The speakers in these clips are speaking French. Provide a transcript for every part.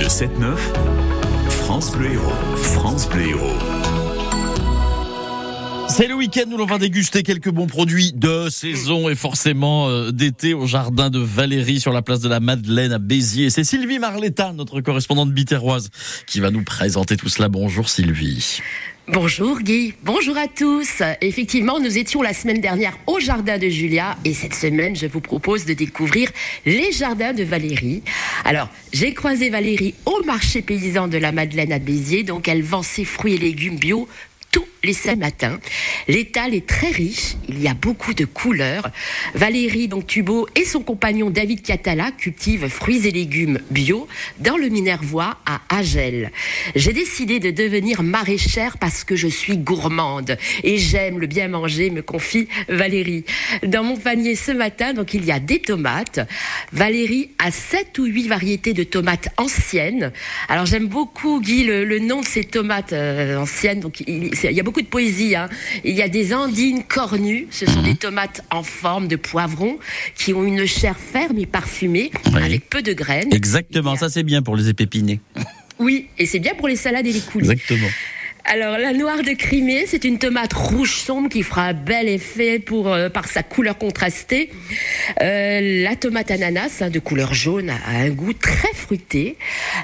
Le 7-9, France Bleu Héros. France Bleu Héros. C'est le week-end où l'on va déguster quelques bons produits de saison et forcément euh, d'été au jardin de Valérie sur la place de la Madeleine à Béziers. C'est Sylvie Marletta, notre correspondante bitéroise, qui va nous présenter tout cela. Bonjour Sylvie. Bonjour Guy, bonjour à tous. Effectivement, nous étions la semaine dernière au jardin de Julia et cette semaine, je vous propose de découvrir les jardins de Valérie. Alors, j'ai croisé Valérie au marché paysan de la Madeleine à Béziers, donc elle vend ses fruits et légumes bio tous les samedis matins. L'étal est très riche, il y a beaucoup de couleurs. Valérie donc Tubo et son compagnon David Catala cultivent fruits et légumes bio dans le Minervois à Agel. J'ai décidé de devenir maraîchère parce que je suis gourmande et j'aime le bien manger, me confie Valérie. Dans mon panier ce matin, donc il y a des tomates. Valérie a sept ou huit variétés de tomates anciennes. Alors j'aime beaucoup Guy le, le, nom de ces tomates euh, anciennes. Donc il, il y a beaucoup de poésie. Hein. Il y a des andines cornues. Ce sont des tomates en forme de poivron qui ont une chair ferme et parfumée Oui. avec peu de graines. Exactement, a- ça c'est bien pour les épépinés. Oui, et c'est bien pour les salades et les coulis. Exactement. Alors, la noire de Crimée, c'est une tomate rouge sombre qui fera un bel effet pour, euh, par sa couleur contrastée. Euh, la tomate ananas, hein, de couleur jaune, a un goût très fruité.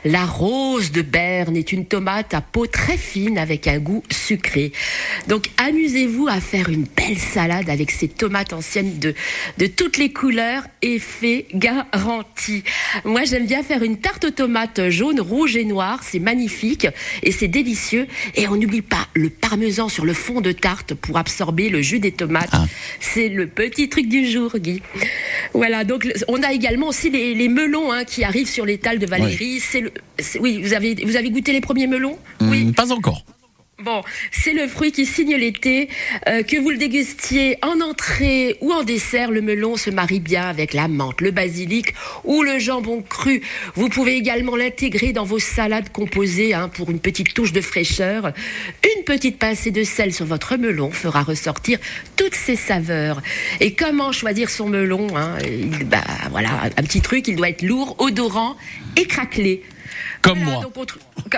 La rose de Berne est une tomate à peau très fine avec un goût sucré. Donc, amusez-vous à faire une belle salade avec ces tomates anciennes de, de toutes les couleurs. Effet garanti. Moi, j'aime bien faire une tarte aux tomates jaune, rouge et noire. C'est magnifique et c'est délicieux. N'oublie pas le parmesan sur le fond de tarte pour absorber le jus des tomates. Ah. C'est le petit truc du jour, Guy. Voilà. Donc, on a également aussi les, les melons hein, qui arrivent sur l'étal de Valérie. C'est le, c'est- oui, vous avez, vous avez goûté les premiers melons? Oui. Hmm, pas encore. C'est le fruit qui signe l'été. Euh, que vous le dégustiez en entrée ou en dessert, le melon se marie bien avec la menthe, le basilic ou le jambon cru. Vous pouvez également l'intégrer dans vos salades composées hein, pour une petite touche de fraîcheur. Une petite pincée de sel sur votre melon fera ressortir toutes ses saveurs. Et comment choisir son melon hein? Bah, Voilà, un petit truc, il doit être lourd, odorant et craquelé. Comme Voilà, moi. donc on trou-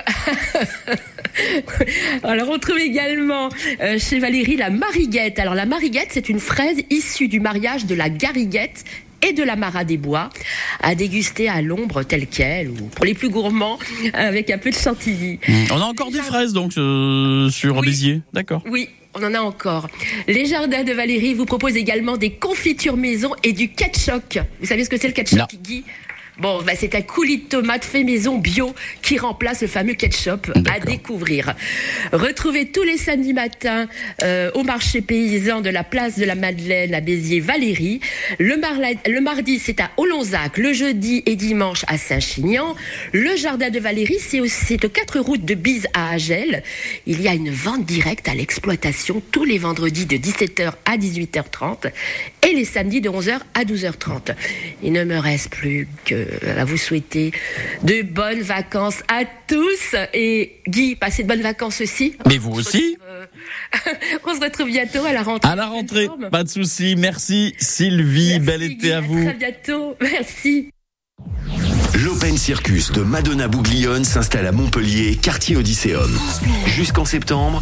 Alors on trouve également euh, chez Valérie la mariguette. Alors la mariguette, c'est une fraise issue du mariage de la gariguette et de la mara des bois, à déguster à l'ombre telle qu'elle, ou pour les plus gourmands, avec un peu de chantilly. On a encore des fraises donc euh, sur Oui. Béziers. D'accord. Oui, on en a encore. Les jardins de Valérie vous proposent également des confitures maison et du ketchup. Vous savez ce que c'est le ketchup. Guy? Bon, bah, c'est un coulis de tomate fait maison bio qui remplace le fameux ketchup à découvrir. Retrouvez tous les samedis matins euh, au marché paysan de la place de la Madeleine à Béziers Valérie. Le, marla- le mardi, c'est à Olonzac. Le jeudi et dimanche à Saint-Chinian. Le jardin de Valérie, c'est aussi c'est aux quatre routes de Bise à Agel. Il y a une vente directe à l'exploitation tous les vendredis de 17h à 18h30 et les samedis de 11h à 12h30. Il ne me reste plus que à vous souhaiter de bonnes vacances à tous et Guy, passez de bonnes vacances aussi. Mais vous aussi Euh, on se retrouve bientôt à la rentrée. À la rentrée, pas de souci. Merci Sylvie, Merci, bel Guy, été à vous. très bientôt. Merci. L'Open Circus de Madonna Bouglione s'installe à Montpellier, quartier Odysseum. Jusqu'en septembre,